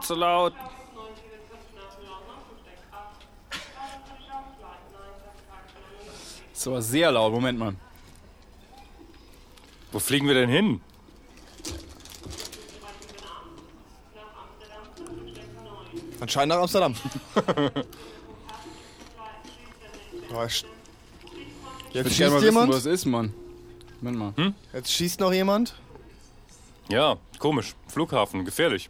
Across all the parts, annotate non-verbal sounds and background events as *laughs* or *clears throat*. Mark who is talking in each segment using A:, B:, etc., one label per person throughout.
A: Zu laut, zu laut. Aber sehr laut. Moment mal.
B: Wo fliegen wir denn hin?
C: Anscheinend nach Amsterdam. *laughs* Oh, sch-
A: Ich
C: Jetzt schießt
A: mal wissen,
C: jemand.
A: wo es ist, Mann. Moment mal.
C: Jetzt schießt noch jemand.
B: Ja, komisch. Flughafen, gefährlich.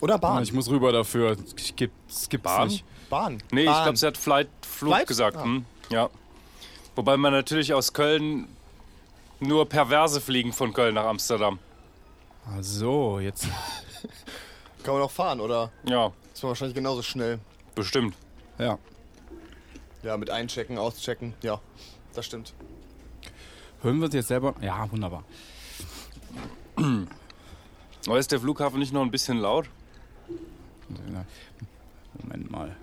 C: Oder Bahn.
A: Ich muss rüber dafür. Ich geb, es gibt's
B: Bahn?
A: nicht.
C: Bahn.
B: Nee, ich
C: Bahn.
B: glaube, sie hat Flight, Flug
C: Flight?
B: gesagt.
C: Ah.
B: Hm? Ja. Wobei man natürlich aus Köln nur perverse fliegen von Köln nach Amsterdam.
A: Ach so, jetzt. *laughs*
C: Kann man auch fahren, oder?
B: Ja,
C: Ist man wahrscheinlich genauso schnell.
B: bestimmt.
A: Ja.
C: Ja, mit einchecken, auschecken. Ja, das stimmt.
A: Hören wir uns jetzt selber? Ja, wunderbar. *clears throat*
B: Aber ist der Flughafen nicht noch ein bisschen laut?
A: Moment mal.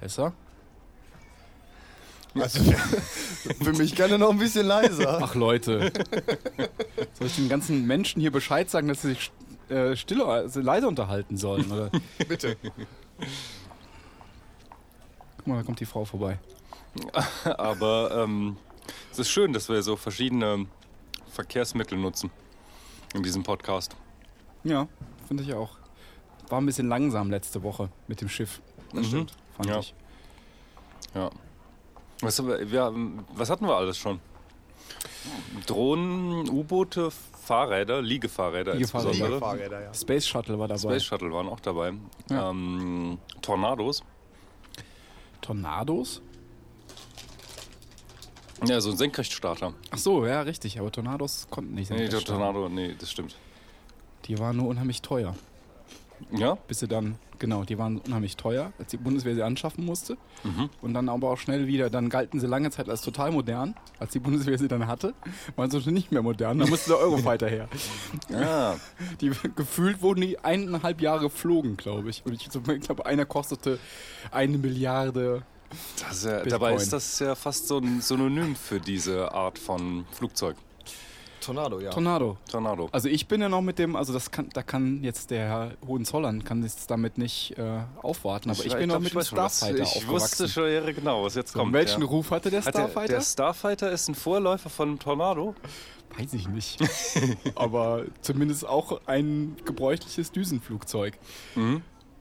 A: Besser?
C: Also *laughs* für mich gerne noch ein bisschen leiser.
A: Ach Leute. Soll ich den ganzen Menschen hier Bescheid sagen, dass sie sich äh, stille, also leise unterhalten sollen? Oder? *laughs*
C: Bitte.
A: Guck mal, da kommt die Frau vorbei. *laughs*
B: Aber ähm, es ist schön, dass wir so verschiedene Verkehrsmittel nutzen in diesem Podcast.
A: Ja, finde ich auch. War ein bisschen langsam letzte Woche mit dem Schiff. Das stimmt. Fand
B: Ja.
A: ich.
B: Ja. Was, wir, wir, was hatten wir alles schon? Drohnen, U-Boote, Fahrräder, Liegefahrräder,
A: Liegefahrräder.
B: insbesondere.
C: Fahrräder, ja.
A: Space Shuttle war dabei.
B: Space Shuttle waren auch dabei.
A: Ja.
B: Ähm, Tornados.
A: Tornados?
B: Ja, so ein Senkrechtstarter.
A: Ach so, ja, richtig. Aber Tornados konnten nicht.
B: Nee, der. Tornado, nee, das stimmt.
A: Die waren nur unheimlich teuer.
B: Ja?
A: Bis sie dann, genau, die waren unheimlich teuer, als die Bundeswehr sie anschaffen musste.
B: Mhm.
A: Und dann aber auch schnell wieder, dann galten sie lange Zeit als total modern. Als die Bundeswehr sie dann hatte, waren sie schon nicht mehr modern. Da musste der Eurofighter her.
B: Ja. *laughs* *laughs*
A: Die, gefühlt wurden die eineinhalb Jahre geflogen, glaube ich. Und ich so- ich glaube, einer kostete eine Milliarde.
B: Ist ja dabei ist das ja fast so ein Synonym für diese Art von Flugzeug.
C: Tornado, ja.
A: Tornado.
B: Tornado.
A: Also ich bin ja noch mit dem, also das kann, da kann jetzt der Herr Hohenzollern kann jetzt damit nicht äh, aufwarten, aber ich, bin noch
B: glaub,
A: mit dem
B: schon, was-
A: Starfighter
B: Ich wusste schon ja, genau, was jetzt
A: So,
B: kommt.
A: welchen
B: ja.
A: Ruf hatte der
B: Hat der,
A: Starfighter?
B: der Starfighter ist ein Vorläufer von einem Tornado?
A: Weiß ich nicht. *laughs* aber zumindest auch ein gebräuchliches Düsenflugzeug.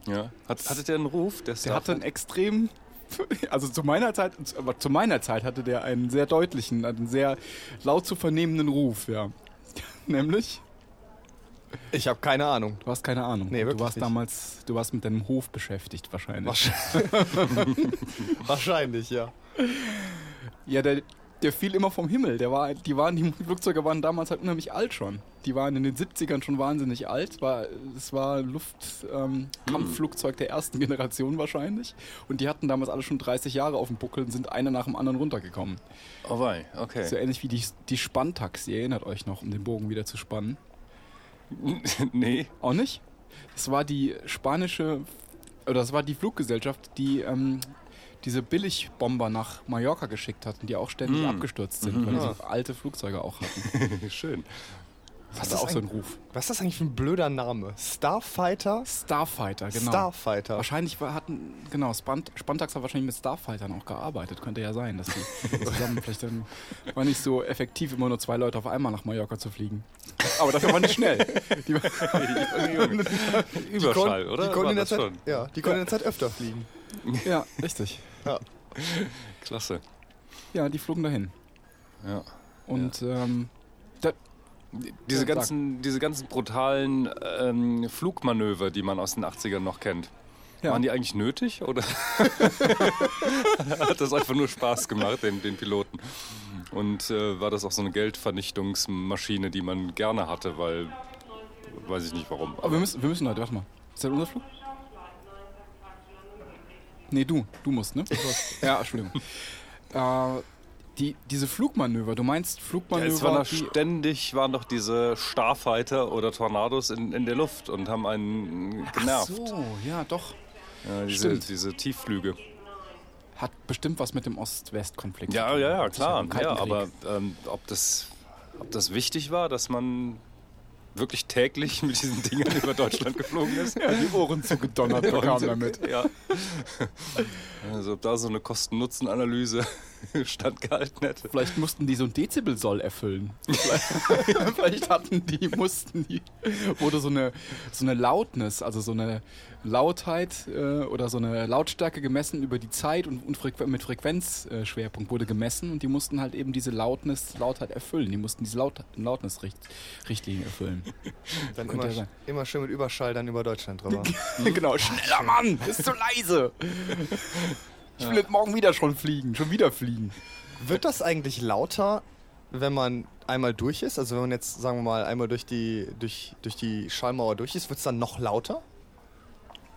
B: Ja. Hat, hatte der einen Ruf? Der,
A: Der hatte einen extrem, *laughs* also zu meiner Zeit, aber zu meiner Zeit hatte der einen sehr deutlichen, einen sehr laut zu vernehmenden Ruf, ja. *laughs* Nämlich,
C: Ich habe keine Ahnung.
A: du hast keine Ahnung.
C: Nee,
A: du
C: wirklich
A: warst
C: nicht.
A: damals, du warst mit deinem Hof beschäftigt wahrscheinlich.
C: Wahrscheinlich, *laughs* Wahrscheinlich ja.
A: Ja, der, der fiel immer vom Himmel. Der war, die, waren, die Flugzeuge waren damals halt unheimlich alt schon. Die waren in den 70ern schon wahnsinnig alt. Es war, es war Luftkampfflugzeug ähm, Kampfflugzeug der ersten Generation wahrscheinlich. Und die hatten damals alle schon 30 Jahre auf dem Buckel und sind einer nach dem anderen runtergekommen.
B: Oh wei, okay.
A: So ähnlich wie die, die Spantax. Ihr erinnert euch noch, um den Bogen wieder zu spannen. *laughs*
B: nee.
A: Auch nicht? Das war die spanische, oder das war die Fluggesellschaft, die ähm, diese Billigbomber nach Mallorca geschickt hat und die auch ständig
B: Mm.
A: abgestürzt sind, weil die so alte Flugzeuge auch hatten. *laughs*
B: Schön.
A: Das
C: ist
A: hatte auch so
C: ein-
A: einen Ruf.
C: Was ist das eigentlich für ein blöder Name? Starfighter?
A: Starfighter, genau.
C: Starfighter.
A: Wahrscheinlich hatten, genau, Spant, Spantax hat wahrscheinlich mit Starfightern auch gearbeitet. Könnte ja sein, dass die *laughs* zusammen vielleicht dann war nicht so effektiv, immer nur zwei Leute auf einmal nach Mallorca zu fliegen. Aber dafür waren die schnell. Die, *laughs*
B: Überschall, oder?
C: Die konnten in der Zeit, ja, die konnten in der Zeit öfter fliegen.
A: ja, richtig.
C: Ja.
B: Klasse.
A: Ja, die flogen dahin.
B: Ja.
A: Und ähm, da,
B: Diese,
A: Ja,
B: ganzen, diese ganzen brutalen ähm, Flugmanöver, die man aus den 80ern noch kennt,
A: ja.
B: waren die eigentlich nötig oder *laughs* hat das einfach nur Spaß gemacht, den, den Piloten? Und äh, war das auch so eine Geldvernichtungsmaschine, die man gerne hatte, weil weiß ich nicht warum.
A: Aber wir müssen, wir müssen heute, warte mal. Ist das unser Flug? Nee, du. Du musst, ne? ja, Entschuldigung. *laughs* äh, die, diese Flugmanöver, du meinst
B: Ja,
A: Flugmanöver,
B: es waren ständig waren doch diese Starfighter oder Tornados in, in der Luft und haben einen genervt.
A: Ach so, ja, doch.
B: Ja, diese,
A: Stimmt.
B: diese Tiefflüge.
A: Hat bestimmt was mit dem Ost-West-Konflikt
B: Ja,
A: zu tun.
B: ja, ja, klar. Ja, aber ähm, ob, das, ob das wichtig war, dass man wirklich täglich mit diesen Dingern *laughs* über Deutschland geflogen ist.
A: Ja, die Ohren zugedonnert *laughs* bekam damit.
B: Ja. Also ob da so eine Kosten-Nutzen-Analyse *laughs* standgehalten hätte.
A: Vielleicht mussten die so ein Dezibel-Soll erfüllen. Vielleicht, *laughs* vielleicht hatten die, mussten die, wurde so eine, so eine Lautness, also so eine Lautheit äh, oder so eine Lautstärke gemessen über die Zeit und, und Frequ mit Frequenzschwerpunkt wurde gemessen und die mussten halt eben diese Lautness, Lautheit erfüllen. Die mussten diese Laut Lautness-Richtlinien erfüllen. *laughs*
C: Dann immer,
A: ja
C: immer schön mit Überschall dann über Deutschland drüber.
A: genau, schneller Mann, ist zu leise. Ich will jetzt morgen wieder schon fliegen, schon wieder fliegen.
C: Wird das eigentlich lauter, wenn man einmal durch ist? Also wenn man jetzt, sagen wir mal, einmal durch die, durch, durch die Schallmauer durch ist, wird es dann noch lauter?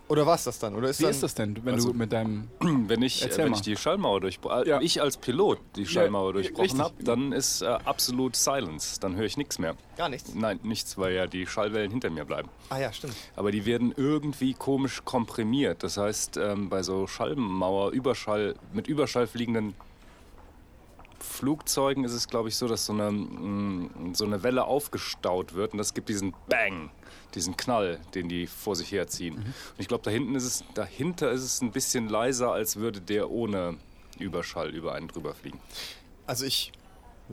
C: Oder war es das dann? Oder ist
A: Wie
C: dann,
A: ist das denn, wenn
B: Also-
A: du mit deinem *clears throat*
B: Wenn ich,
A: Erzähl
B: wenn
A: mal.
B: ich die Schallmauer durchbrochen
A: Ja.
B: ich als Pilot die Schallmauer
A: richtig.
B: durchbrochen habe, dann ist äh, absolut Silence. Dann höre ich nichts mehr.
C: Gar nichts.
B: Nein, nichts, weil ja die Schallwellen hinter mir bleiben.
C: Ah ja, stimmt.
B: Aber die werden irgendwie komisch komprimiert. Das heißt, ähm, bei so Schallmauer, Überschall, mit Überschall fliegenden Flugzeugen ist es, glaube ich, so, dass so eine, mm, so eine Welle aufgestaut wird und das gibt diesen Bang, diesen Knall, den die vor sich herziehen. Und ich glaube, da hinten ist es, dahinter ist es ein bisschen leiser, als würde der ohne Überschall über einen drüber fliegen.
C: Also ich,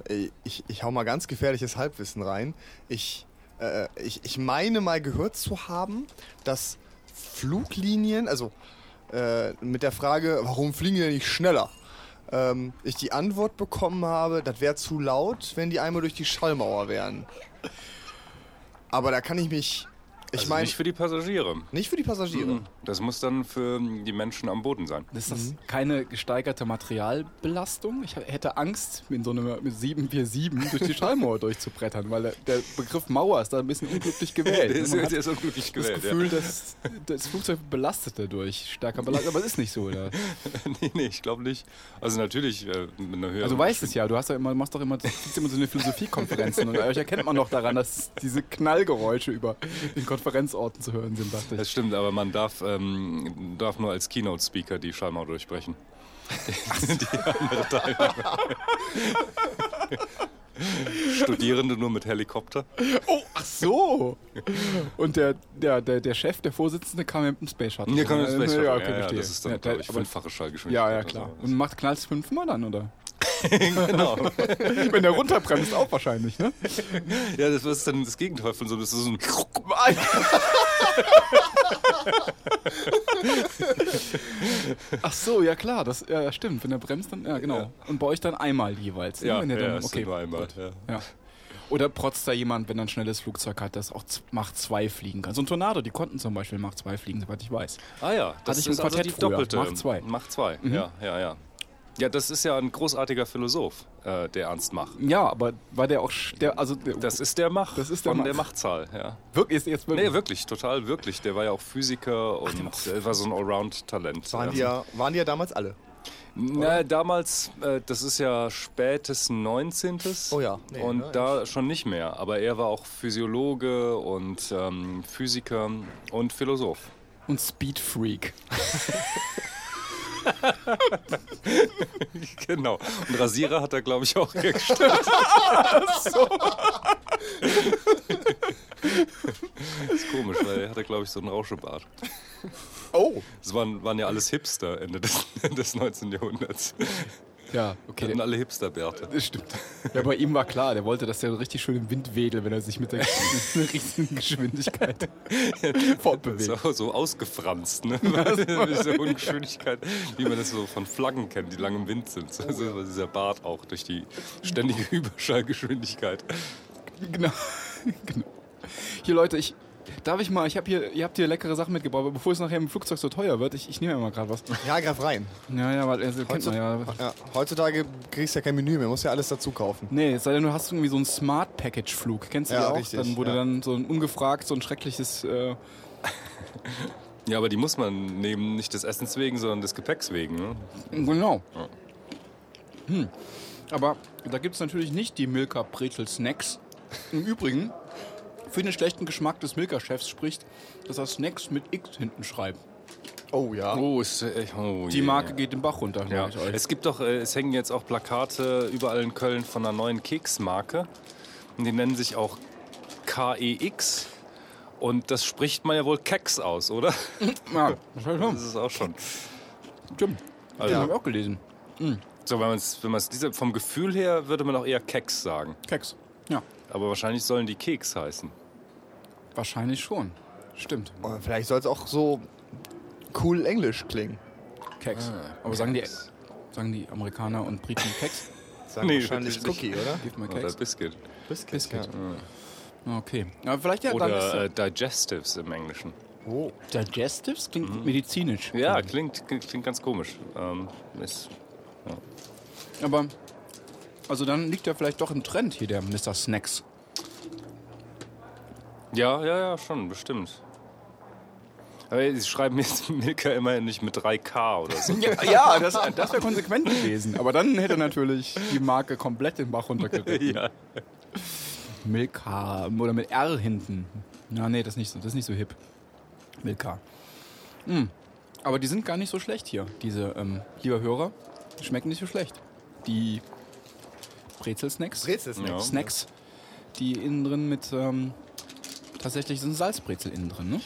C: äh, ich, ich hau mal ganz gefährliches Halbwissen rein. Ich, äh, ich, ich meine mal gehört zu haben, dass Fluglinien, also äh, mit der Frage, warum fliegen die denn nicht schneller? Ähm, ich die Antwort bekommen habe, das wäre zu laut, wenn die einmal durch die Schallmauer wären. Aber da kann ich mich, ich
B: also
C: meine,
B: nicht für die Passagiere.
C: nicht für die Passagiere.
B: Das muss dann für die Menschen am Boden sein.
A: Ist das keine gesteigerte Materialbelastung? Ich hätte Angst, in so einem mit 747 durch die *laughs* Schallmauer durchzubrettern, weil der- Begriff Mauer ist da ein bisschen unglücklich *laughs* gewählt.
B: Der ist,
A: Man hat
B: der ist unglücklich
A: das
B: gewählt.
A: Gefühl, dass das Flugzeug belastet dadurch, stärker belastet, aber es ist nicht so. Oder? *laughs*
B: nee, nee, ich glaube nicht. Also natürlich äh, mit einer höheren
A: Also du weißt es ja, du hast ja immer, machst doch immer, immer so eine Philosophiekonferenzen und euch erkennt man doch daran, dass diese Knallgeräusche über den Konferenzorten zu hören sind, dachte
B: Das
A: ich.
B: stimmt, aber man darf, ähm, darf nur als Keynote-Speaker die Schallmauer durchbrechen. *laughs* die andere Teilnehmer. Studierende nur mit Helikopter.
A: Oh, ach so! Und der, der, der, der Chef, der Vorsitzende, kam ja mit dem Space Shuttle.
B: Hier kann man
A: Äh,
B: Space Shuttle.
A: Ja, okay,
B: ja, ja, das ist dann,
A: Ja, der-
B: ich, fünffache Schallgeschwindigkeit.
A: Ja, ja, klar. Und macht knallst fünfmal dann, oder? *laughs*
B: genau.
A: Wenn der runterbremst, auch wahrscheinlich, ne? *laughs*
B: Ja, das ist dann das Gegenteil von so, das ist so ein *laughs*
A: Ach so, ja klar, das ja, stimmt. Wenn er bremst, dann, ja genau. Und bei euch dann einmal jeweils. ne?
B: Ja,
A: wenn ihr
B: ja,
A: dann,
B: ist
A: okay,
B: nur einmal, ja.
A: Ja. Oder protzt da jemand, wenn er ein schnelles Flugzeug hat, das auch z- Mach 2 fliegen kann. So ein Tornado, die konnten zum Beispiel Mach 2 fliegen, soweit ich weiß.
B: Ah ja, das
A: ich im
B: ist also
A: Quartett
B: die
A: früher.
B: doppelte.
A: Mach zwei.
B: Mach zwei,
A: Mhm.
B: ja, ja, ja. Ja, das ist ja ein großartiger Philosoph, äh, der Ernst Mach.
A: Ja, aber war der auch, der, also, der,
B: Das ist der Mach
A: Das ist der
B: von
A: Mach.
B: der Machzahl, ja.
A: wirklich, ist jetzt wirklich.
B: Nee, wirklich, total wirklich. Der war ja auch Physiker und äh, war so ein Allround-Talent.
C: Waren,
B: Ähm,
C: die ja, waren die ja damals alle.
B: Na, damals, äh, das ist ja spätes 19.
C: Oh ja, nee,
B: und
C: ne,
B: da schon nicht mehr. Aber er war auch Physiologe und ähm, Physiker und Philosoph.
A: Und Speed Freak. *laughs* *laughs*
B: Genau. Und Rasierer hat er, glaube ich, auch hergestellt. *laughs* Das ist komisch, weil er hatte, glaube ich, so einen Rauschebart.
A: Oh!
B: Das waren, waren ja alles Hipster Ende des, *laughs* des 19. Jahrhunderts.
A: Ja, okay.
B: hatten alle Hipsterbärte.
A: Das stimmt. Ja, bei ihm war klar, der wollte, dass der richtig schön im Wind wedelt, wenn er sich mit der *laughs* riesigen Geschwindigkeit *laughs* fortbewegt.
B: So, so ausgefranst, ne? Mit *laughs* dieser Ungeschwindigkeit, wie man das so von Flaggen kennt, die lang im Wind sind. So, so dieser Bart auch durch die ständige Überschallgeschwindigkeit.
A: Genau. genau. Hier, Leute, ich. Darf ich mal, ich habe hier, ihr habt hier leckere Sachen mitgebracht, aber bevor es nachher im Flugzeug so teuer wird, ich, ich nehme ja mal gerade was.
C: Ja, greif rein.
A: Ja, ja, weil also, kennt man ja.
C: Ja, heutzutage kriegst du ja kein Menü mehr, musst ja alles dazu kaufen.
A: Nee, es sei denn, du hast irgendwie so einen Smart Package Flug. Kennst du
C: Ja,
A: die auch?
C: richtig,
A: dann wurde
C: ja.
A: dann so ein ungefragt, so ein schreckliches. Äh, *laughs*
B: Ja, aber die muss man nehmen, nicht des Essens wegen, sondern des Gepäcks wegen. Ne?
A: genau.
B: Ja.
A: Hm. Aber da gibt es natürlich nicht die Milka Brezel Snacks. Im Übrigen, für den schlechten Geschmack des Milka-Chefs spricht, dass er Snacks mit X hinten schreibt.
C: Oh ja.
B: Oh, ist echt. Oh,
A: Die. Marke geht den Bach runter,
B: Ja.
A: sag ich euch.
B: Es gibt doch, äh, es hängen jetzt auch Plakate überall in Köln von einer neuen Keksmarke. Und die nennen sich auch K-E-X. Und das spricht man ja wohl Keks aus, oder? *laughs*
A: Ja, das ist
B: Das ist auch schon.
A: Stimmt.
B: Also-
A: Also, habe ich auch gelesen.
B: So, wenn man es wenn man's diese, vom Gefühl her würde man auch eher Keks sagen.
A: Keks. Ja,
B: Aber wahrscheinlich sollen die Keks heißen.
A: wahrscheinlich schon. Stimmt.
C: Oder vielleicht soll es auch so cool Englisch klingen.
A: Keks.
B: Ah,
A: Aber sagen die, sagen die Amerikaner und Briten Keks? *laughs*
C: Sagen
B: Nee,
C: wahrscheinlich Cookie, oder?
A: Gib mal
B: Oder
A: Keks.
B: Biscuit.
C: Biscuit.
A: Biscuit.
C: Ja.
A: Okay. Aber vielleicht ja dann
B: Oder äh, Digestives im Englischen.
C: Oh.
A: Digestives klingt medizinisch.
B: Ja, klingt, klingt, klingt ganz komisch. Ähm, ist,
A: Aber, also dann liegt ja vielleicht doch im Trend hier der Mr. Snacks.
B: ja, ja, ja, schon, bestimmt. Aber sie schreiben jetzt Milka immerhin nicht mit 3K oder so. *laughs*
A: Ja, ja das, das wäre konsequent gewesen. Aber dann hätte natürlich die Marke komplett den Bach runtergeritten. *laughs*
B: ja.
A: Milka oder mit R hinten. Ja, nee, das ist nicht so, das ist nicht so hip. Milka. Hm. Aber die sind gar nicht so schlecht hier, diese, ähm, lieber Hörer. Die schmecken nicht so schlecht. Die Brezel-Snacks.
C: Brezel-Snacks.
B: Ja.
A: Snacks, die innen drin mit, ähm, tatsächlich sind Salzbrezel innen drin, ne?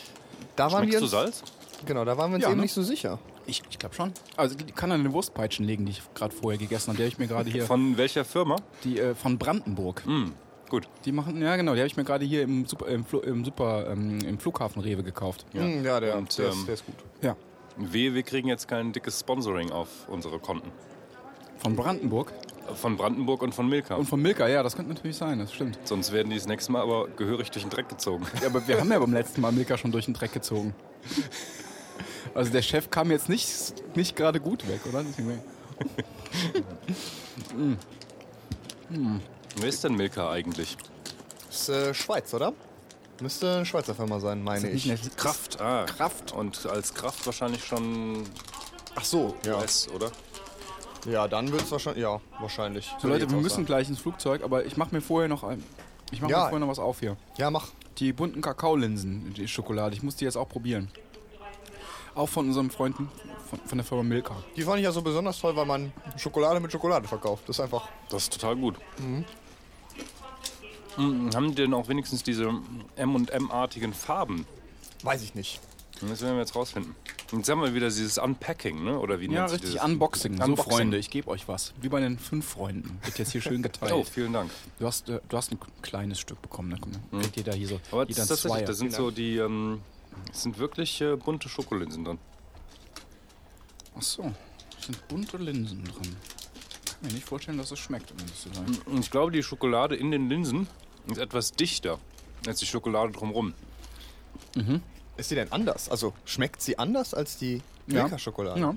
C: Da waren
B: Schmeckst
C: wir
B: Salz?
C: Genau, da waren wir uns
A: Ja,
C: eben
A: ne?
C: nicht so sicher.
A: Ich, ich glaube schon. Also ich kann an den Wurstpeitschen legen, die ich gerade vorher gegessen habe. Die habe ich mir gerade hier,
B: Von welcher Firma?
A: die äh, von Brandenburg.
B: Hm, gut.
A: Die machen, ja genau, die habe ich mir gerade hier im Super, im, Flu, im, Super ähm, im Flughafen Rewe gekauft.
B: Ja.
C: Hm, ja der,
B: Und,
C: der,
B: ähm,
C: ist, der ist gut.
A: Ja.
B: Wehe, wir kriegen jetzt kein dickes Sponsoring auf unsere Konten.
A: Von Brandenburg.
B: Von Brandenburg und von Milka.
A: Und von Milka, ja, das könnte natürlich sein, das stimmt.
B: Sonst werden die das nächste Mal aber gehörig durch den Dreck gezogen.
A: Ja, aber wir haben ja beim letzten Mal Milka schon durch den Dreck gezogen. Also der Chef kam jetzt nicht, nicht gerade gut weg, oder? Deswegen-
B: Wer ist denn Milka eigentlich?
C: Ist äh, Schweiz, oder? Müsste eine Schweizer Firma sein, meine
A: Nicht
C: ich.
A: eine
B: Kraft. Ah.
A: Kraft.
B: Und als Kraft wahrscheinlich schon
C: Ach so, ja.
B: US, oder?
C: Ja, dann wird es wahrscheinlich. Ja, wahrscheinlich.
A: So Leute, wir müssen
C: sagen.
A: gleich ins Flugzeug, aber ich mache mir vorher noch ein, ich mache
C: Ja.
A: mir vorher noch was auf hier.
C: Ja, mach.
A: Die bunten Kakaolinsen, die Schokolade, ich muss die jetzt auch probieren. Auch von unserem Freunden von, von der Firma Milka.
C: Die fand ich ja so besonders toll, weil man Schokolade mit Schokolade verkauft. Das ist einfach.
B: Das ist total gut. Mhm, haben die denn auch wenigstens diese M&M-artigen Farben?
C: Weiß ich nicht.
B: Das werden wir jetzt rausfinden. Jetzt haben wir wieder dieses Unpacking, ne? Oder wie
A: Ja,
B: nennt sich
A: richtig,
B: dieses?
A: Unboxing. So,
B: Unboxing.
A: Freunde, ich gebe euch was. Wie bei den fünf Freunden. Wird jetzt hier schön geteilt.
B: Oh, vielen Dank.
A: Du hast, äh, du hast ein kleines Stück bekommen. Ne? Komm, dann kriegt jeder hier so.
B: Aber das
A: jeder
B: ist
A: ein
B: tatsächlich,
A: Zweier.
B: da sind so die, ähm, es sind wirklich äh, bunte Schokolinsen drin.
A: Ach so, es sind bunte Linsen drin. Kann mir nicht vorstellen, dass es schmeckt, um das zu sein.
B: Und ich glaube, die Schokolade in den Linsen ist etwas dichter als die Schokolade drumherum.
C: Ist sie denn anders? Also schmeckt sie anders als die
A: Ja.
C: Milka-Schokolade?
A: Ja.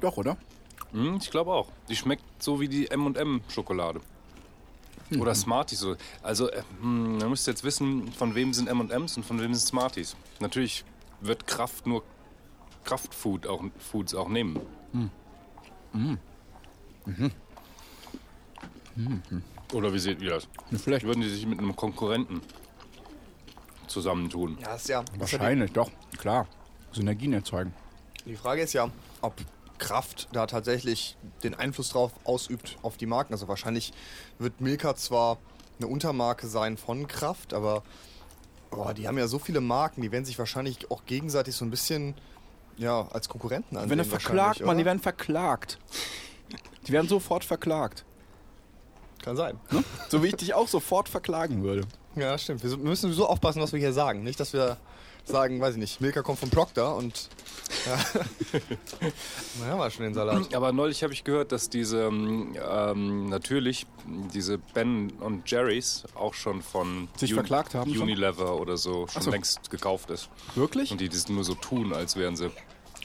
A: Doch, oder?
B: Hm, ich glaube auch. Die schmeckt so wie die M&M-Schokolade. Oder Smarties. so. Also, äh, hm, man müsste jetzt wissen, von wem sind M&Ms und von wem sind Smarties. Natürlich wird Kraft nur Kraftfood auch, Foods auch nehmen. Oder wie seht ihr das?
A: Nicht schlecht.
B: Würden die sich mit einem Konkurrenten zusammentun?
C: Ja, ist ja.
A: Wahrscheinlich, doch. Klar. Synergien erzeugen.
C: die, Frage ist ja, ob Kraft da tatsächlich den Einfluss drauf ausübt auf die Marken. Also wahrscheinlich wird Milka zwar eine Untermarke sein von Kraft, aber boah, die haben ja so viele Marken, die werden sich wahrscheinlich auch gegenseitig so ein bisschen ja, als Konkurrenten ansehen.
A: Wenn er verklagt, Mann, die werden verklagt. Die werden sofort verklagt.
C: Kann sein.
A: So wie ich dich auch sofort verklagen würde.
C: Ja, stimmt. Wir müssen so aufpassen, was wir hier sagen. Nicht, dass wir sagen, weiß ich nicht, Milka kommt von Procter und. Ja. *laughs* Na, haben wir schon den Salat.
B: Aber neulich habe ich gehört, dass diese ähm, ähm, natürlich diese Ben und Jerry's auch schon von
A: Sich verklagt haben schon?
B: Unilever oder so schon
A: so.
B: längst gekauft ist.
A: Wirklich?
B: Und die das nur so tun, als wären sie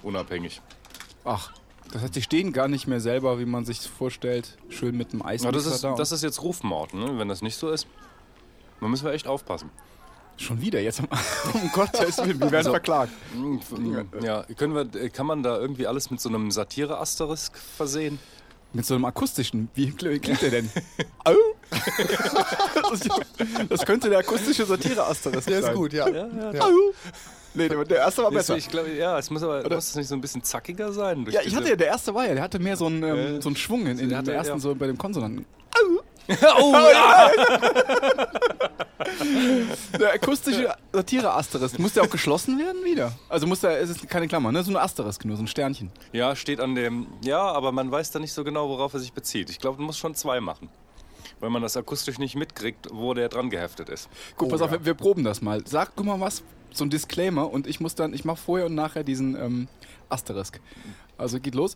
B: unabhängig.
A: Ach, das heißt, die stehen gar nicht mehr selber, wie man sich vorstellt, schön mit einem
B: Aber
A: Eismixer
B: das ist,
A: da.
B: das ist jetzt Rufmord, ne? wenn das nicht so ist. Da müssen wir echt aufpassen.
A: Schon wieder, jetzt am *laughs* um Gottes Willen, wir werden
B: Also-
A: verklagt.
B: Ja, können wir, kann man da irgendwie alles mit so einem Satire-Asterisk versehen?
A: Mit so einem akustischen, wie kl- wie klingt der denn? *laughs* Au? das, könnte der akustische Satire-Asterisk
C: Der
A: sein.
C: ist gut, ja. ja.
A: Au? Nee, der, der erste war besser.
B: Ich glaube, ja, es muss aber muss das nicht so ein bisschen zackiger sein. durch
A: Ja, ich hatte ja, der erste war ja, der hatte mehr so einen, ähm,
B: Äh,
A: so einen Schwung in, in
B: der
A: ersten,
B: ja.
A: so bei dem Konsonanten. *laughs*
B: oh, ja. *laughs*
A: Der akustische Satire-Asterisk. Muss der auch geschlossen werden wieder? Also muss der, es ist keine Klammer, ne? So ein Asterisk nur, so ein Sternchen.
B: Ja, steht an dem. Ja, aber man weiß da nicht so genau, worauf er sich bezieht. Ich glaube, man muss schon zwei machen. Weil man das akustisch nicht mitkriegt, wo der dran geheftet ist.
A: Gut,
C: Oh,
A: pass auf,
C: ja.
A: wir, wir proben das mal. Sag du mal was, so ein Disclaimer und ich muss dann, ich mache vorher und nachher diesen ähm, Asterisk. Also geht los.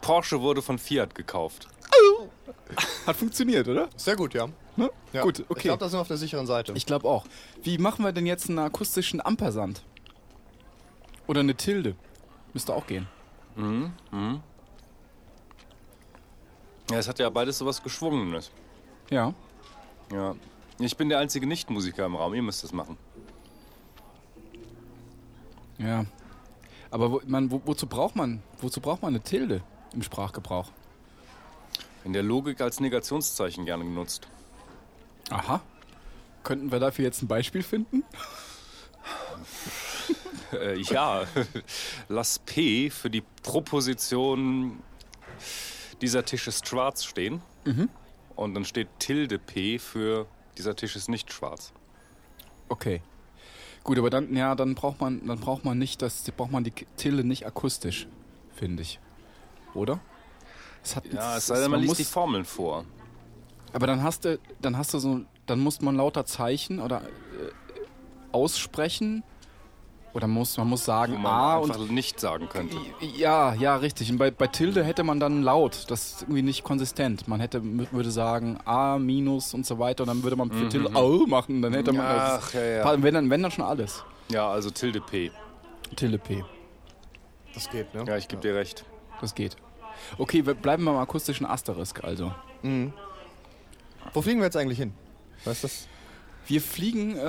B: Porsche wurde von Fiat gekauft. *laughs*
A: Hat funktioniert, oder?
C: Sehr gut, ja.
A: Ne?
C: ja.
A: Gut,
C: Ich
A: okay.
C: glaube, da sind wir auf der sicheren Seite.
A: Ich glaube auch. Wie machen wir denn jetzt einen akustischen Ampersand? Oder eine Tilde? Müsste auch gehen.
B: Ja, es hat ja beides sowas Geschwungenes.
A: Ja.
B: Ja. Ich bin der einzige Nichtmusiker im Raum. Ihr müsst das machen.
A: Ja. Aber wo, man, wo, wozu braucht man, wozu braucht man eine Tilde im Sprachgebrauch?
B: In der Logik als Negationszeichen gerne genutzt.
A: Aha. Könnten wir dafür jetzt ein Beispiel finden?
B: Äh, ja, *laughs* lass P für die Proposition dieser Tisch ist schwarz stehen. Und dann steht Tilde P für dieser Tisch ist nicht schwarz.
A: Okay. Gut, aber dann, ja, dann braucht man, dann braucht man nicht, das, braucht man die Tilde nicht akustisch, finde ich. Oder? Es hat,
B: Ja, es sei denn, man liest
A: muss,
B: die Formeln vor.
A: Aber dann hast du, dann hast du so, dann muss man lauter Zeichen oder äh, aussprechen. Oder muss, man muss
B: Wo
A: sagen
B: man
A: A
B: einfach
A: und
B: nicht sagen könnte.
A: ja, ja, richtig. Und bei, bei Tilde hätte man dann laut. Das ist irgendwie nicht konsistent. Man hätte, würde sagen A minus und so weiter und dann würde man für Tilde Au machen. Dann hätte man das.
B: Ach, ja, ja.
A: Wenn dann, wenn dann schon alles.
B: Ja, also Tilde P.
A: Tilde P.
C: Das geht, ne?
B: Ja, ich gebe dir recht.
A: Das geht. Okay, wir bleiben beim akustischen Asterisk also.
C: Wo fliegen wir jetzt eigentlich hin? Weißt du das?
A: Wir fliegen, äh,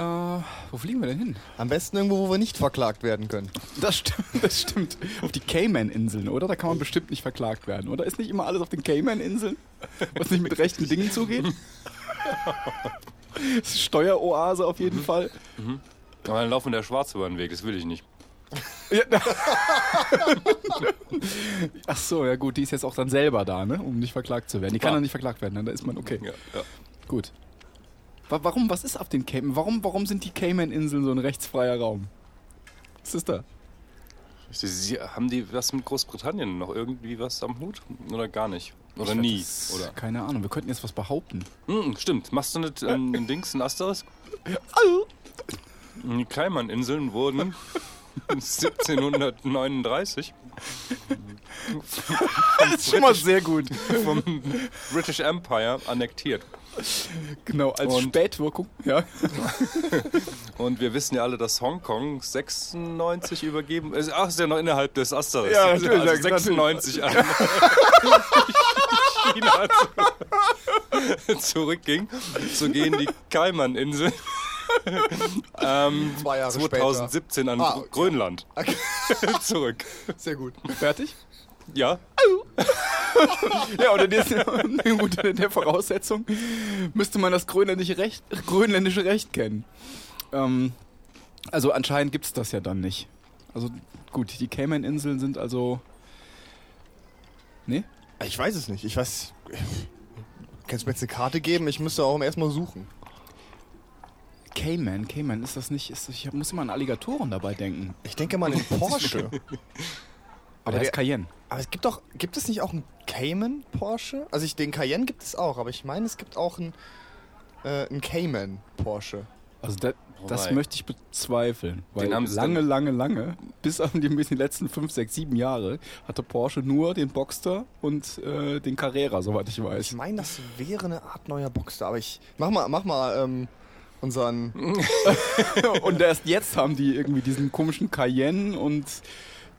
A: wo fliegen wir denn hin?
C: Am besten irgendwo, wo wir nicht verklagt werden können.
A: Das stimmt, *laughs* das stimmt. Auf die Cayman-Inseln, oder? Da kann man bestimmt nicht verklagt werden, oder? Ist nicht immer alles auf den Cayman-Inseln? Was nicht mit rechten Dingen zugeht? *laughs* Das ist Steueroase auf jeden Fall.
B: Aber dann laufen der Schwarz über den Weg, das will ich nicht.
A: Ja. *laughs* Ach so, ja gut, die ist jetzt auch dann selber da, ne? Um nicht verklagt zu werden. Die kann dann nicht verklagt werden, ne? da ist man okay.
B: Ja, ja.
A: Gut. Wa- Warum, was ist auf den Cayman? Warum, warum sind die Cayman-Inseln so ein rechtsfreier Raum? Was ist da?
B: Sie, Sie, haben die was mit Großbritannien noch irgendwie was am Hut? Oder gar nicht? Oder nie?
A: Das-
B: Oder?
A: Keine Ahnung, wir könnten jetzt was behaupten.
B: Hm, stimmt. Machst du nicht ähm, ein Dings, ein Asterisk? *laughs* Die Kaiman-Inseln wurden *laughs* 1739
A: Das *laughs* ist schon mal sehr gut.
B: vom British Empire annektiert.
A: Genau, als
B: Und-
A: Spätwirkung. Ja. *laughs*
B: Und wir wissen ja alle, dass Hongkong 96 übergeben ist. Ach, ist ja noch innerhalb des Asterisks.
A: Ja, natürlich,
B: also
A: ja,
B: 96 an *laughs* China zu- zurückging. So gehen die Kaiman-Inseln *laughs* ähm,
C: Zwei Jahre
B: 2017 an
C: Ah,
B: Grönland
C: Okay. *laughs*
B: zurück.
C: Sehr gut.
A: Fertig?
B: Ja, *laughs*
A: Ja, oder der, gut, in der Voraussetzung müsste man das grönländische Recht, grönländische Recht kennen. Ähm, also anscheinend gibt es das ja dann nicht. Also gut, die Cayman-Inseln sind also... Nee?
C: Ich weiß es nicht. Ich weiß. Kannst du mir jetzt eine Karte geben? Ich müsste auch erstmal suchen.
A: Cayman, Cayman, ist das nicht... Ist, ich muss immer an Alligatoren dabei denken.
C: Ich denke mal an den Porsche. *laughs*
A: Aber der heißt Cayenne.
C: Aber es gibt doch, gibt es nicht auch einen Cayman Porsche? Also ich, den Cayenne gibt es auch, aber ich meine, es gibt auch einen, äh, einen Cayman Porsche.
A: Also da, das
B: Wobei-
A: möchte ich bezweifeln. Weil lange, lange, lange, bis auf die, bis die letzten 5, 6, 7 Jahre, hatte Porsche nur den Boxster und äh, den Carrera, soweit ich
C: Ich
A: weiß.
C: meine, das wäre eine Art neuer Boxster, aber ich mach mal, mach mal ähm, unseren. *laughs*
A: und erst jetzt haben die irgendwie diesen komischen Cayenne und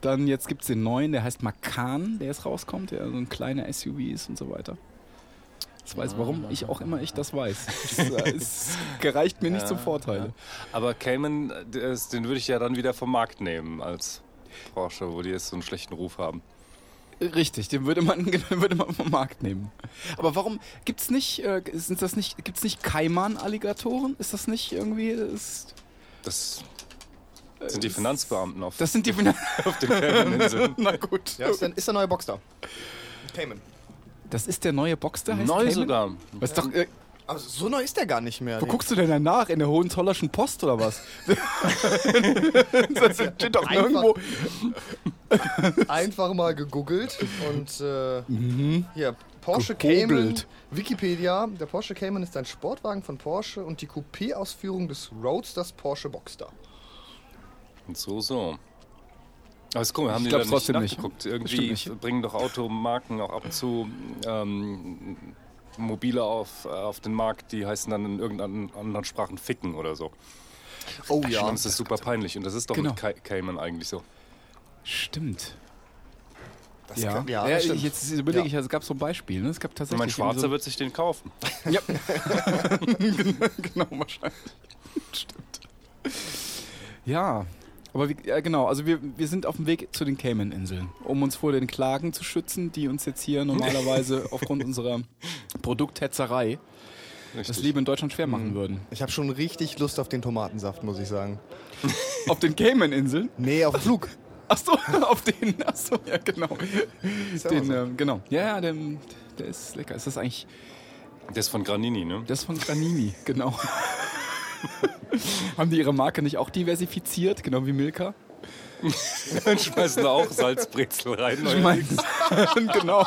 A: dann jetzt gibt es den neuen, der heißt Macan, der jetzt rauskommt, der so ein kleiner SUV ist und so weiter. Das weiß, warum ich auch immer ich das weiß. *laughs* Das, äh, es gereicht mir nicht zum Vorteil.
B: aber Cayman, äh, den würde ich ja dann wieder vom Markt nehmen als Porsche, wo die jetzt so einen schlechten Ruf haben.
A: Richtig, den würde man, *laughs* den würde man vom Markt nehmen. Aber warum gibt's nicht, äh, sind das nicht, gibt's nicht Kaiman-Alligatoren? Ist das nicht irgendwie, ist,
B: Das sind die Finanzbeamten auf,
A: das sind die Finan *laughs*
B: auf den Cayman-Inseln. *laughs*
A: Na gut.
C: Ja, ist der, ist der neue Boxster. Cayman.
A: Das ist der neue Boxster, heißt
B: Neu
A: Cayman?
B: sogar.
A: Was doch, äh,
C: Aber so neu ist der gar nicht mehr.
A: Wo guckst du denn danach? In der Hohenzollerschen Post oder was? *laughs* das steht doch
C: Einfach-
A: irgendwo.
C: Einfach mal gegoogelt und äh, hier Porsche. Cayman. Wikipedia. Der Porsche Cayman ist ein Sportwagen von Porsche und die Coupé-Ausführung des Roadsters Porsche Boxster.
B: Und so, so. Aber es guck, haben
A: Ich
B: die da
A: trotzdem
B: nicht
A: nicht.
B: nachgeguckt.
A: Stimmt
B: Irgendwie
A: nicht.
B: bringen doch Automarken auch ab und zu ähm, Mobile auf, äh, auf den Markt, die heißen dann in irgendeinen anderen Sprachen Ficken oder so.
C: Oh
B: Und das ist super peinlich. Und das ist doch
A: Genau.
B: mit Cay- Cayman eigentlich so.
A: Stimmt.
C: Das
A: Ja,
C: kann- ja,
A: ja
C: stimmt.
A: jetzt überlege
C: Ja.
A: ich, also es gab so ein Beispiel. Ne? Es gab tatsächlich.
B: mein Schwarzer
A: irgendwie
B: wird sich den kaufen.
A: So, *laughs* ja. *laughs* genau, wahrscheinlich. Stimmt. Ja. Aber wie, ja, genau, also wir, wir sind auf dem Weg zu den Cayman-Inseln, um uns vor den Klagen zu schützen, die uns jetzt hier normalerweise *laughs* aufgrund unserer Produkthetzerei das
B: Richtig.
A: Leben in Deutschland schwer machen würden.
C: Ich habe schon richtig Lust auf den Tomatensaft, muss ich sagen. *laughs*
A: Auf den Cayman-Inseln?
C: Nee, auf den Flug. *laughs*
A: Achso, auf den, achso, ja genau. Den,
C: so.
A: ähm, genau. Ja, ja, der, der ist lecker. Ist das eigentlich,
B: Der ist von Granini, ne?
A: das ist von Granini, genau. *laughs* Haben die ihre Marke nicht auch diversifiziert, genau wie Milka?
B: Dann schmeißen da auch Salzbrezel rein.
A: Ich meine, *laughs* genau.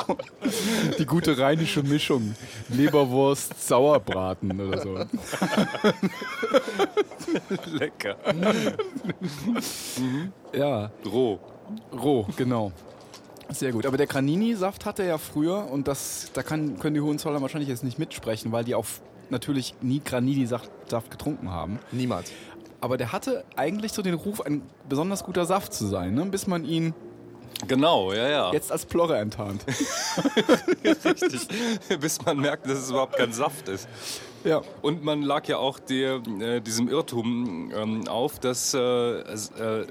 A: Die gute rheinische Mischung. Leberwurst, Sauerbraten oder so. *laughs*
B: Lecker.
A: Ja,
B: Roh.
A: roh, genau. Sehr gut. Aber der Granini-Saft hatte ja früher, und das, da kann, können die Hohenzoller wahrscheinlich jetzt nicht mitsprechen, weil die auch natürlich nie Granini-Saft Saft getrunken haben.
C: Niemals.
A: Aber der hatte eigentlich so den Ruf, ein besonders guter Saft zu sein, ne? bis man ihn
B: Genau, ja, ja.
A: jetzt als Plorre enttarnt. *laughs*
B: Richtig. Bis man merkt, dass es überhaupt kein Saft ist.
A: ja.
B: Und man lag ja auch der, äh, diesem Irrtum ähm, auf, dass äh, äh,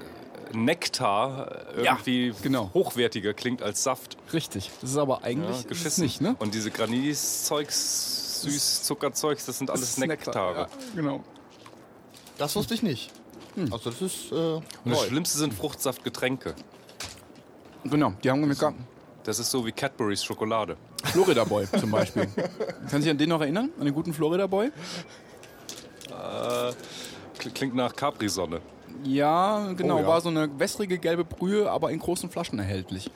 B: Nektar
A: Ja,
B: irgendwie
A: genau.
B: hochwertiger klingt als Saft.
A: Richtig. Das ist aber eigentlich es
B: geschissen.
A: nicht, ne?
B: Und diese Graninis-Zeugs, süß Zuckerzeugs, das sind alles Nektare.
A: Ja, genau.
C: Das wusste ich nicht. Also das ist äh,
B: Und das
C: neu.
B: Schlimmste sind Fruchtsaftgetränke.
A: Genau, die haben gemerkt,
B: Das ist so wie Cadburys Schokolade.
A: Florida Boy zum Beispiel. Kannst du dich an den noch erinnern? An den guten Florida Boy?
B: Kl- Klingt nach Capri-Sonne.
A: Ja, genau.
C: Oh, ja.
A: War so eine wässrige gelbe Brühe, aber in großen Flaschen erhältlich.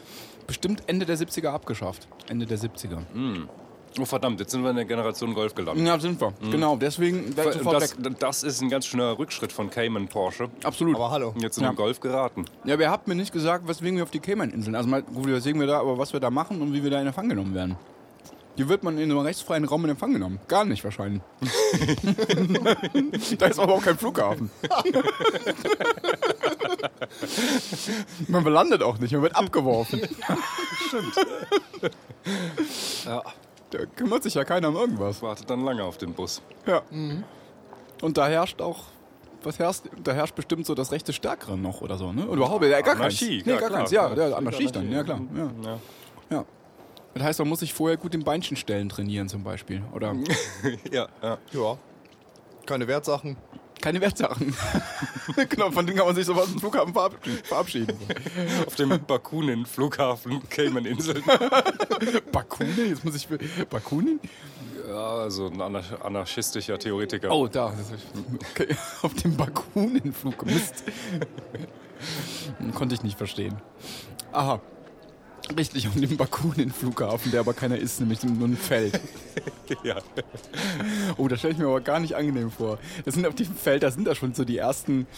A: Bestimmt Ende der 70er abgeschafft. Ende der 70er.
B: Oh verdammt, jetzt sind wir in der Generation Golf gelandet.
A: Ja, sind wir. Genau, deswegen sofort
B: Das,
A: weg.
B: das ist ein ganz schöner Rückschritt von Cayman Porsche.
A: Absolut.
C: Aber hallo.
B: Jetzt in
A: Ja.
B: den Golf geraten.
A: Ja, aber ihr habt mir nicht gesagt, weswegen wir auf die Cayman-Inseln. Also mal, gut, weswegen wir da, aber was wir da machen und wie wir da in Empfang genommen werden. Hier wird man in einem rechtsfreien Raum in Empfang genommen. Gar nicht wahrscheinlich. *laughs* *laughs* da ist aber auch kein Flughafen. *laughs* man landet auch nicht, man wird abgeworfen.
B: Ja.
A: Da kümmert sich ja keiner um irgendwas.
B: Wartet dann lange auf den Bus.
A: Ja. Und da herrscht auch, was herrscht, da herrscht bestimmt so das rechte Stärkere noch oder so, ne? Oder überhaupt, ja, gar
B: Anarchie,
A: keins. Nee,
B: ja,
A: gar
B: klar,
A: keins, ja,
B: klar.
A: ja, Anarchie dann, ja klar. Ja.
B: Ja.
A: Ja. Das heißt, man muss sich vorher gut im Beinchenstellen trainieren zum Beispiel. Oder *laughs*
B: Ja, ja.
C: Ja. Keine Wertsachen.
A: Keine Wertsachen. *laughs* genau, von denen kann man sich sowas im Flughafen verabschieden.
B: Auf dem Bakunin-Flughafen Cayman-Inseln. *laughs*
A: Bakunin? Jetzt muss ich... Bakunin?
B: Ja, also ein anar anarchistischer Theoretiker.
A: Oh, da. Okay. *laughs* Auf dem Bakunin-Flug. Mist. Konnte ich nicht verstehen. Aha. Richtig, auf dem Bakunin-Flughafen, der aber keiner ist, nämlich nur ein Feld. *laughs*
B: Ja.
A: Oh, das stelle ich mir aber gar nicht angenehm vor. Das sind auf diesem Feld, da sind da schon so die ersten,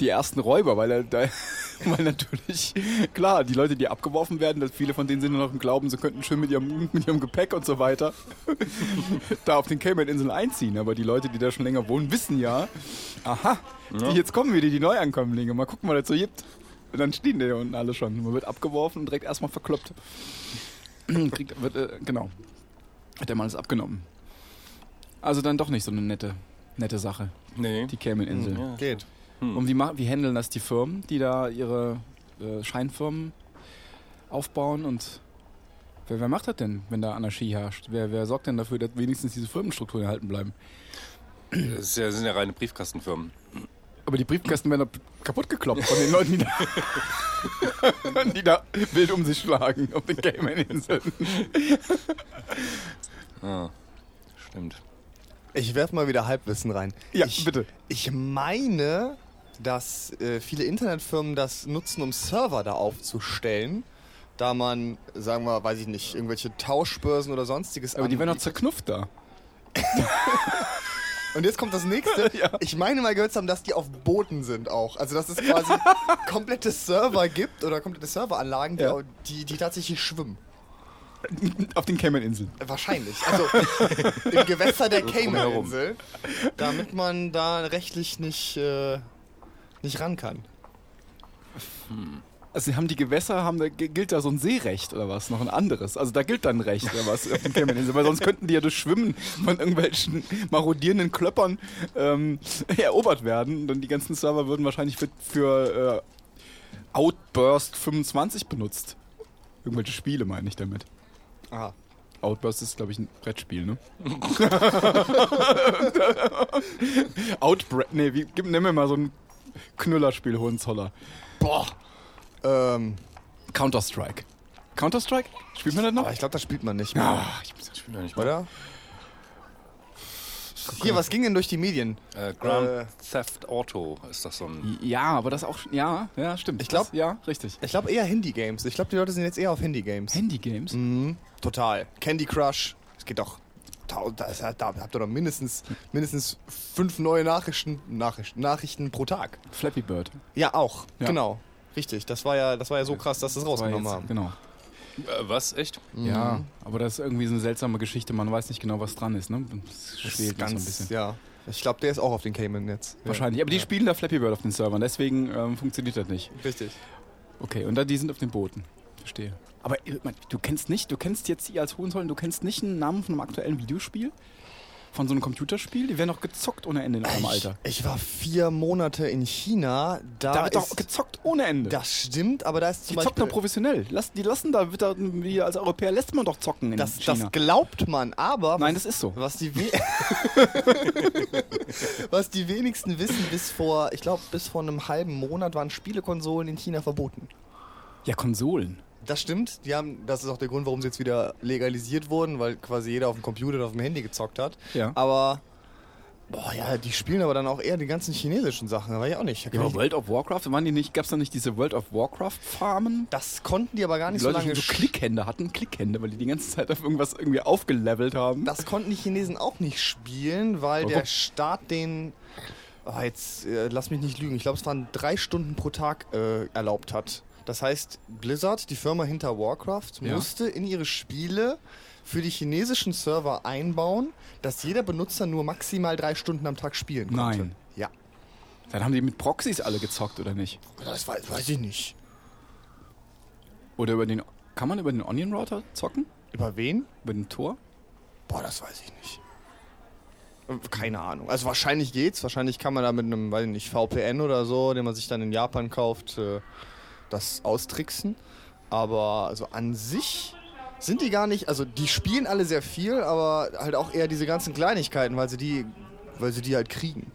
A: die ersten Räuber, weil, da, *laughs* weil natürlich, klar, die Leute, die abgeworfen werden, viele von denen sind nur noch im Glauben, sie könnten schön mit ihrem, mit ihrem Gepäck und so weiter *laughs* da auf den Cayman-Inseln einziehen. Aber die Leute, die da schon länger wohnen, wissen ja, aha, die, jetzt kommen wieder die Neuankömmlinge, mal gucken, was das so gibt. Und dann stehen die da unten alle schon. Man wird abgeworfen und direkt erstmal verkloppt. *clears throat* Kriegt, wird, äh, genau. Hat der Mann es abgenommen. Also dann doch nicht so eine nette, nette Sache,
B: Nee.
A: die Cayman-Inseln.
B: Ja.
C: Geht.
A: Und wie, wie handeln das die Firmen, die da ihre äh, Scheinfirmen aufbauen und wer, wer macht das denn, wenn da Anarchie herrscht? Wer, wer sorgt denn dafür, dass wenigstens diese Firmenstrukturen erhalten bleiben?
B: Das ja- sind ja reine Briefkastenfirmen.
A: Aber die Briefkästen werden kaputt gekloppt von den Leuten, die da, *laughs* die da wild um sich schlagen auf den Cayman-Inseln. *laughs*
B: Ah, stimmt.
C: Ich werfe mal wieder Halbwissen rein.
A: Ja,
C: ich,
A: bitte.
C: Ich meine, dass äh, viele Internetfirmen das nutzen, um Server da aufzustellen. Da man, sagen wir, weiß ich nicht, irgendwelche Tauschbörsen oder sonstiges
A: Aber die werden doch zerknufft da. *laughs*
C: Und jetzt kommt das nächste. *laughs*
A: Ja.
C: Ich meine mal gehört zu haben, dass die auf Booten sind auch. Also dass es quasi *laughs* komplette Server gibt oder komplette Serveranlagen, die,
A: Ja.
C: auch- die, die tatsächlich schwimmen. *laughs*
A: Auf den Cayman-Inseln.
C: Wahrscheinlich. Also im Gewässer der. Cayman-Insel. Damit man da rechtlich nicht, äh, nicht ran kann.
A: Also sie haben die Gewässer, haben, da gilt da so ein Seerecht oder was? Noch ein anderes. Also da gilt dann Recht oder was auf den Cayman-Inseln. Weil sonst könnten die ja durch Schwimmen von irgendwelchen marodierenden Klöppern ähm, erobert werden. Und dann die ganzen Server würden wahrscheinlich für, für äh, Outburst 25 benutzt. Irgendwelche Spiele meine ich damit.
C: Aha.
A: Outburst ist, glaube ich, ein Brettspiel, ne? *laughs* Outbreak. Nee, wie, gib, nimm mir mal so ein Knüllerspiel, Hohenzoller.
C: Boah. Ähm,
A: Counter-Strike. Counter-Strike? Spielt man das noch?
C: aber ich glaube, das spielt man nicht mehr.
A: Ah, ich
B: Ich bin ja nicht mal.
C: Oder? Hier, was ging denn durch die Medien?
B: Äh, Grand
C: Äh,
B: Theft Auto ist das so ein.
A: ja, aber das auch. Ja, ja, stimmt.
C: Ich glaub-
A: Das- Ja, richtig.
C: Ich glaube eher Handy-Games. Ich glaube, die Leute sind jetzt eher auf Handy-Games.
A: Handy-Games?
C: Mhm, total. Candy Crush. Es geht doch. Da, da, ist- da habt ihr doch mindestens, mindestens fünf neue Nachrichten, Nachrichten, Nachrichten pro Tag.
A: Flappy Bird.
C: Ja, auch.
A: Ja.
C: Genau. Richtig. Das war ja, das war ja so krass, dass sie es
A: War
C: rausgenommen
A: jetzt-
C: haben.
A: Genau.
B: Äh, was? Echt?
A: Ja, aber das ist irgendwie so eine seltsame Geschichte. Man weiß nicht genau, was dran ist, ne? Das schwelt
C: ist
A: noch so ein
C: ganz,
A: bisschen.
C: ja. Ich glaube, der ist auch auf den Cayman jetzt.
A: Wahrscheinlich. Aber die spielen da Flappy Bird auf den Servern, deswegen ähm, funktioniert das nicht.
C: Ja. Richtig.
A: Okay, und da die sind auf den Booten. Verstehe. Aber äh, du kennst nicht, du kennst jetzt ihr als Hohenzollern, du kennst nicht einen Namen von einem aktuellen Videospiel? Von so einem Computerspiel? Die werden doch gezockt ohne Ende in eurem Alter.
C: Ich, war vier Monate in China. Da,
A: Da wird doch
C: ist,
A: gezockt ohne Ende.
C: Das stimmt, aber da ist
A: die
C: zum
A: zocken doch
C: Beispiel.
A: professionell. Lass, die lassen da, wird da, wir als Europäer lässt man doch zocken in
C: Das,
A: China.
C: das glaubt man, aber
A: Nein,
C: was,
A: das ist so.
C: was die *laughs* was die wenigsten wissen, bis vor, ich glaube, bis vor einem halben Monat waren Spielekonsolen in China verboten.
A: Ja, Konsolen.
C: Das stimmt. Die haben, das ist auch der Grund, warum sie jetzt wieder legalisiert wurden, weil quasi jeder auf dem Computer oder auf dem Handy gezockt hat.
A: Ja.
C: Aber boah, ja, die spielen aber dann auch eher die ganzen chinesischen Sachen. Da war ich auch nicht.
A: Ja, aber World of Warcraft, waren die nicht, gab es da nicht diese World of Warcraft Farmen?
C: das konnten die aber gar
A: Die
C: nicht
A: Leute
C: so lange
A: schon so Klickhände hatten, Klickhände, weil die die ganze Zeit auf irgendwas irgendwie aufgelevelt haben.
C: Das konnten die Chinesen auch nicht spielen, weil
A: Warum?
C: der Staat den. Ah, jetzt äh, lass mich nicht lügen. Ich glaube, es waren drei Stunden pro Tag äh, erlaubt hat. Das heißt, Blizzard, die Firma hinter Warcraft,
A: Ja.
C: musste in ihre Spiele für die chinesischen Server einbauen, dass jeder Benutzer nur maximal drei Stunden am Tag spielen konnte.
A: Nein.
C: Ja.
A: Dann haben die mit Proxys alle gezockt, oder nicht?
C: Das weiß, weiß ich nicht.
A: Oder über den. Kann man über den Onion Router zocken?
C: Über wen?
A: Über den Tor?
C: Boah, das weiß ich nicht. Keine Ahnung. Also wahrscheinlich geht's. Wahrscheinlich kann man da mit einem, weiß ich nicht, VPN oder so, den man sich dann in Japan kauft, äh, das austricksen. Aber also an sich sind die gar nicht, also die spielen alle sehr viel, aber halt auch eher diese ganzen Kleinigkeiten, weil sie die, weil sie die halt kriegen.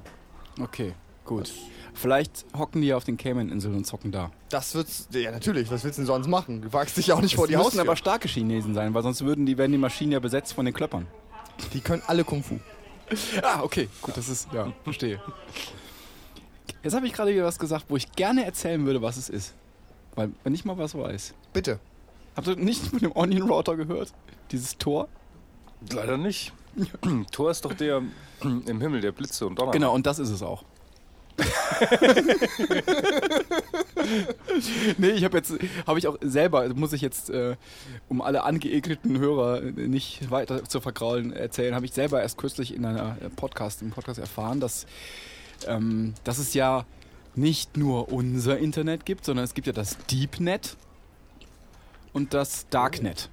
A: Okay, gut. Vielleicht hocken die ja auf den Cayman-Inseln und zocken da.
C: Das wird's, ja natürlich, was willst du denn sonst machen? Du wagst dich ja auch nicht vor
A: Es
C: die
A: müssen
C: Haustür.
A: aber starke Chinesen sein, weil sonst würden die, werden die Maschinen ja besetzt von den Klöppern.
C: die können alle Kung Fu. *laughs*
A: Ah, okay, gut, das ist, ja, verstehe. Jetzt habe ich gerade wieder was gesagt, wo ich gerne erzählen würde, was es ist. Weil, wenn ich mal was weiß.
C: Bitte.
A: Habt ihr nicht von dem Onion Router gehört? Dieses Tor?
B: Leider nicht. *clears throat* Thor ist doch der *clears throat* im Himmel, der Blitze und Donner.
A: Genau, und das ist es auch. *laughs* nee, ich habe jetzt, habe ich auch selber, muss ich jetzt, äh, um alle angeekelten Hörer äh, nicht weiter zu vergraulen, erzählen, habe ich selber erst kürzlich in einer äh, Podcast, im Podcast erfahren, dass, ähm, dass es ja nicht nur unser Internet gibt, sondern es gibt ja das Deepnet und das Darknet.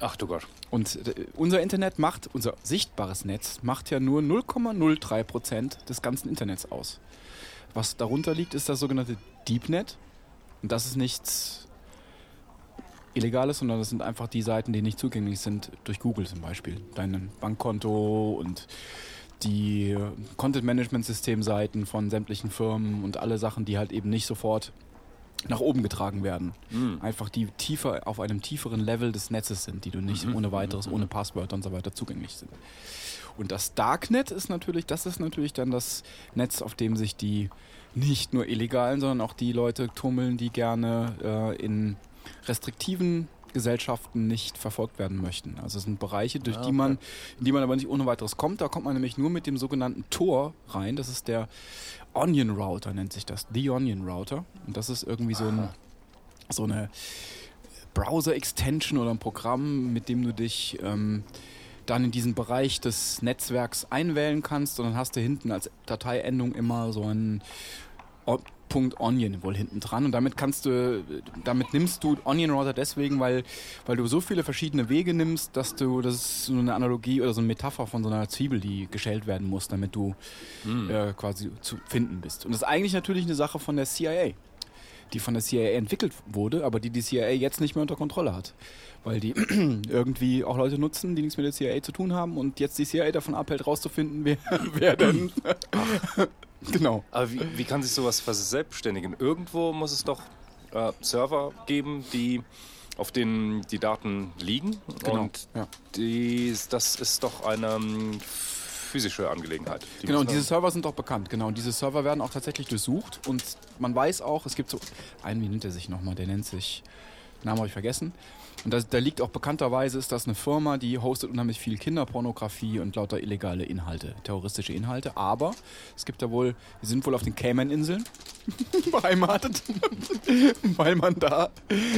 B: Ach du Gott.
A: Und äh, unser Internet macht, unser sichtbares Netz macht ja nur 0,03 Prozent des ganzen Internets aus. Was darunter liegt, ist das sogenannte Deepnet. Und das ist nichts Illegales, sondern das sind einfach die Seiten, die nicht zugänglich sind durch Google zum Beispiel. Dein Bankkonto und die Content-Management-System-Seiten von sämtlichen Firmen und alle Sachen, die halt eben nicht sofort nach oben getragen werden.
B: Hm.
A: Einfach die tiefer auf einem tieferen Level des Netzes sind, die du nicht
B: Mhm.
A: ohne weiteres, ohne Passwörter und so weiter zugänglich sind. Und das Darknet ist natürlich, das ist natürlich dann das Netz, auf dem sich die nicht nur illegalen, sondern auch die Leute tummeln, die gerne äh, in restriktiven Gesellschaften nicht verfolgt werden möchten. Also es sind Bereiche, durch
B: Ah,
A: die man, in die man aber nicht ohne weiteres kommt. Da kommt man nämlich nur mit dem sogenannten Tor rein. Das ist der Onion Router, nennt sich das. The Onion Router. Und das ist irgendwie so, ein, so eine Browser-Extension oder ein Programm, mit dem du dich ähm, dann in diesen Bereich des Netzwerks einwählen kannst. Und dann hast du hinten als Dateiendung immer so ein Punkt Onion wohl hinten dran. Und damit kannst du, damit nimmst du Onion Router deswegen, weil, weil du so viele verschiedene Wege nimmst, dass du, das ist so eine Analogie oder so eine Metapher von so einer Zwiebel, die geschält werden muss, damit du äh, quasi zu finden bist. Und das ist eigentlich natürlich eine Sache von der CIA, die von der CIA entwickelt wurde, aber die die CIA jetzt nicht mehr unter Kontrolle hat. Weil die *clears throat* irgendwie auch Leute nutzen, die nichts mit der CIA zu tun haben und jetzt die CIA davon abhält, rauszufinden, wer, *laughs* wer denn. *laughs* genau.
B: Aber wie, wie kann sich sowas verselbstständigen? Irgendwo muss es doch äh, Server geben, die auf denen die Daten liegen.
A: Genau,
B: Und
A: ja.
B: die, das ist doch eine ähm, physische Angelegenheit. Die
A: Genau, und diese Server sind doch bekannt. Genau, und diese Server werden auch tatsächlich durchsucht. Und man weiß auch, es gibt so. Einen, wie nennt er sich nochmal? Der nennt sich. Namen habe ich vergessen. Und da, da liegt auch bekannterweise, ist das eine Firma, die hostet unheimlich viel Kinderpornografie und lauter illegale Inhalte, terroristische Inhalte. Aber es gibt da wohl, die sind wohl auf den Cayman-Inseln *laughs* beheimatet, *laughs* weil man da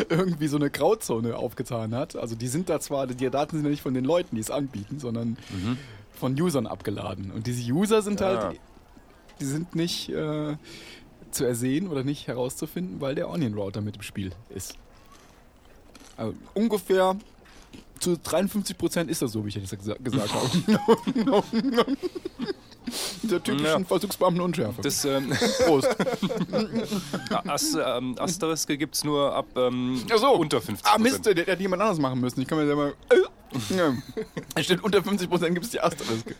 A: irgendwie so eine Grauzone aufgetan hat. Also die sind da zwar, die Daten sind ja nicht von den Leuten, die es anbieten, sondern von Usern abgeladen. Und diese User sind
B: Ah.
A: halt, die sind nicht äh, zu ersehen oder nicht herauszufinden, weil der Onion Router mit im Spiel ist. Also ungefähr zu 53 Prozent ist das so, wie ich gesa gesagt habe. *laughs* Der typischen
B: Ja.
A: Vollzugsbeamtenunschärfe.
B: Das ähm,
A: Prost. *laughs*
B: As, ähm, Asteriske gibt es nur ab ähm,
A: so.
B: unter 50
A: Ah, Mist, der, der hätte jemand anders machen müssen. Ich kann mir selber. Ja. *laughs* Es steht unter 50% gibt es die Asterisk.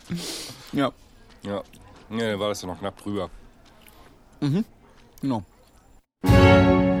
A: Ja.
B: Ja. Nee, war das ja noch knapp drüber. Mhm.
A: Genau. No.